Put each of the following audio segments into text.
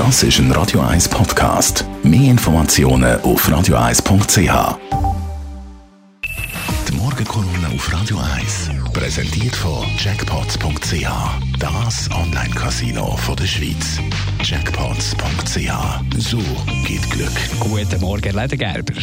Das ist ein Radio 1 Podcast. Mehr Informationen auf radio1.ch. Die Morgenkolumne auf Radio 1 präsentiert von Jackpots.ch. Das Online-Casino der Schweiz. Jackpots.ch. So geht Glück. Guten Morgen, Ledergerber.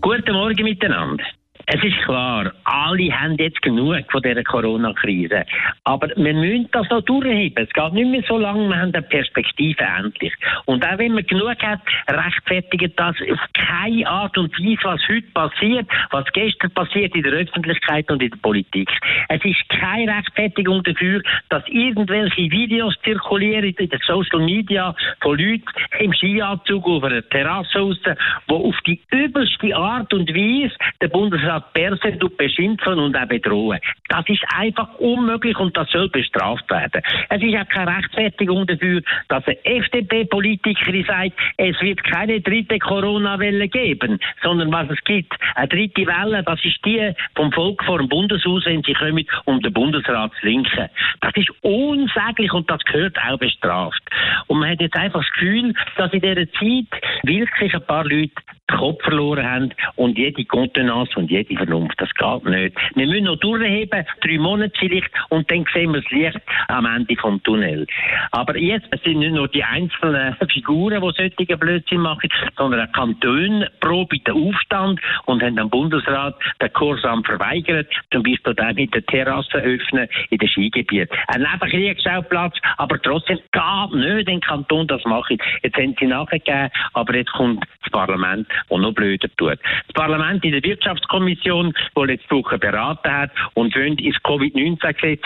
Guten Morgen miteinander. Es ist klar, alle haben jetzt genug von dieser Corona-Krise. Aber wir müssen das noch durchheben. Es geht nicht mehr so lange, wir haben eine Perspektive endlich. Und auch wenn man genug hat, rechtfertigt das auf keine Art und Weise, was heute passiert, was gestern passiert in der Öffentlichkeit und in der Politik. Es ist keine Rechtfertigung dafür, dass irgendwelche Videos zirkulieren in den Social Media von Leuten im Skianzug auf einer Terrasse raus, die auf die übelste Art und Weise der Bundesrat Persen beschimpfen und auch bedrohen. Das ist einfach unmöglich und das soll bestraft werden. Es ist auch keine Rechtfertigung dafür, dass eine FDP-Politikerin sagt, es wird keine dritte Corona-Welle geben, sondern was es gibt, eine dritte Welle, das ist die vom Volk vor dem Bundeshaus, wenn sie kommen, um den Bundesrat zu linken. Das ist unsäglich und das gehört auch bestraft. Und man hat jetzt einfach das Gefühl, dass in dieser Zeit wirklich ein paar Leute den Kopf verloren haben und jede Kontenance und jede Vernunft. Das geht nicht. Wir müssen noch durchheben, drei Monate vielleicht, und dann sehen wir das Licht am Ende vom Tunnel. Aber jetzt sind nicht nur die einzelnen Figuren, die solche Blödsinn machen, sondern auch Kantone proben den Aufstand und haben am Bundesrat den Kursam verweigert, zum Beispiel auch mit der Terrasse öffnen in den Skigebiet. Ein Nebenkriegsschauplatz, aber trotzdem geht nicht, den Kanton das machen. Jetzt haben sie nachgegeben, aber jetzt kommt das Parlament und noch blöder tut. Das Parlament in der Wirtschaftskommission, die letzte Woche beraten hat und wollen ins Covid-19-Gesetz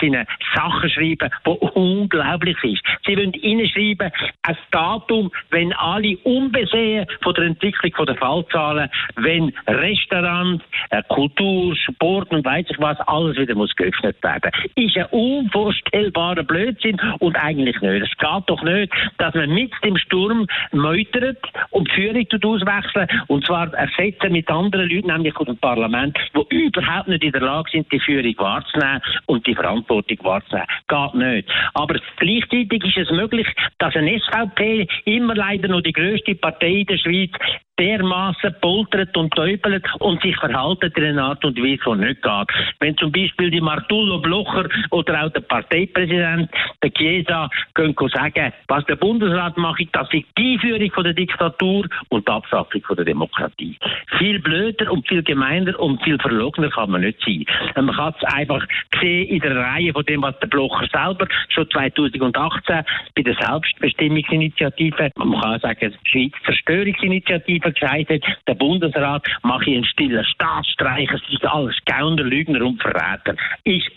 Sachen schreiben, die unglaublich ist. Sie wollen hineinschreiben, ein Datum, wenn alle unbesehen von der Entwicklung der Fallzahlen, wenn Restaurants, äh, Kultur, Sport und weiss ich was, alles wieder muss geöffnet werden. Ist ein unvorstellbarer Blödsinn und eigentlich nicht. Es geht doch nicht, dass man mit dem Sturm meutert und die Führung auswechseln und zwar ersetzen mit anderen Leuten, nämlich aus dem Parlament, die überhaupt nicht in der Lage sind, die Führung wahrzunehmen und die Verantwortung wahrzunehmen. Geht nicht. Aber gleichzeitig ist es möglich, dass eine SVP immer leider noch die größte Partei in der Schweiz dermaßen poltert und täubelt und sich verhaltet in einer Art und Weise, die nicht geht. Wenn zum Beispiel die Martullo Blocher oder auch der Parteipräsident, der Chiesa, können sagen, was der Bundesrat macht, das ist die Einführung von der Diktatur und die Abschaffung von der Demokratie. Viel blöder und viel gemeiner und viel verlogener kann man nicht sein. Man kann es einfach sehen in der Reihe von dem, was der Blocher selber schon 2018 bei der Selbstbestimmungsinitiative, man kann sagen, Schweiz Zerstörungsinitiative gesagt hat, der Bundesrat mache einen stillen Staatsstreich, es ist alles Gauner, Lügner und Verräter. Ist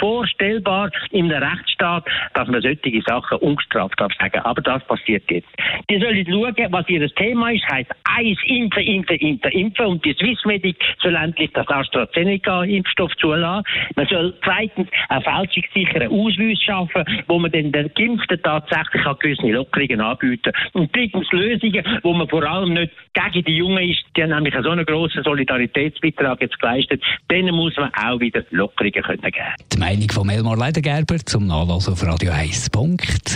unvorstellbar in einem Rechtsstaat, dass man solche Sachen ungestraft darf sagen. Aber das passiert jetzt. Die sollen schauen, was ihr Thema ist, heisst eins, impfen, impfen, impfen, impfen und die Swissmedic soll endlich das AstraZeneca-Impfstoff zulassen. Man soll zweitens einen fälschungssicheren Ausweis schaffen, wo man den Geimpften tatsächlich auch gewisse Lockerungen anbieten Und drittens Lösungen, wo man vor allem nicht gegen die Jungen ist, die haben nämlich so einen grossen Solidaritätsbeitrag jetzt geleistet, denen muss man auch wieder Lockerungen können geben. Meinung von Elmar Leidengerber zum Nachlassen auf radio1.ch.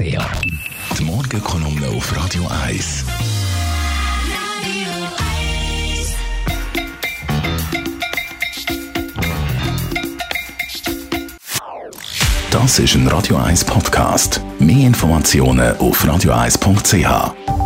Die Morgenkolumne auf Radio 1. Das ist ein Radio 1 Podcast. Mehr Informationen auf radio1.ch.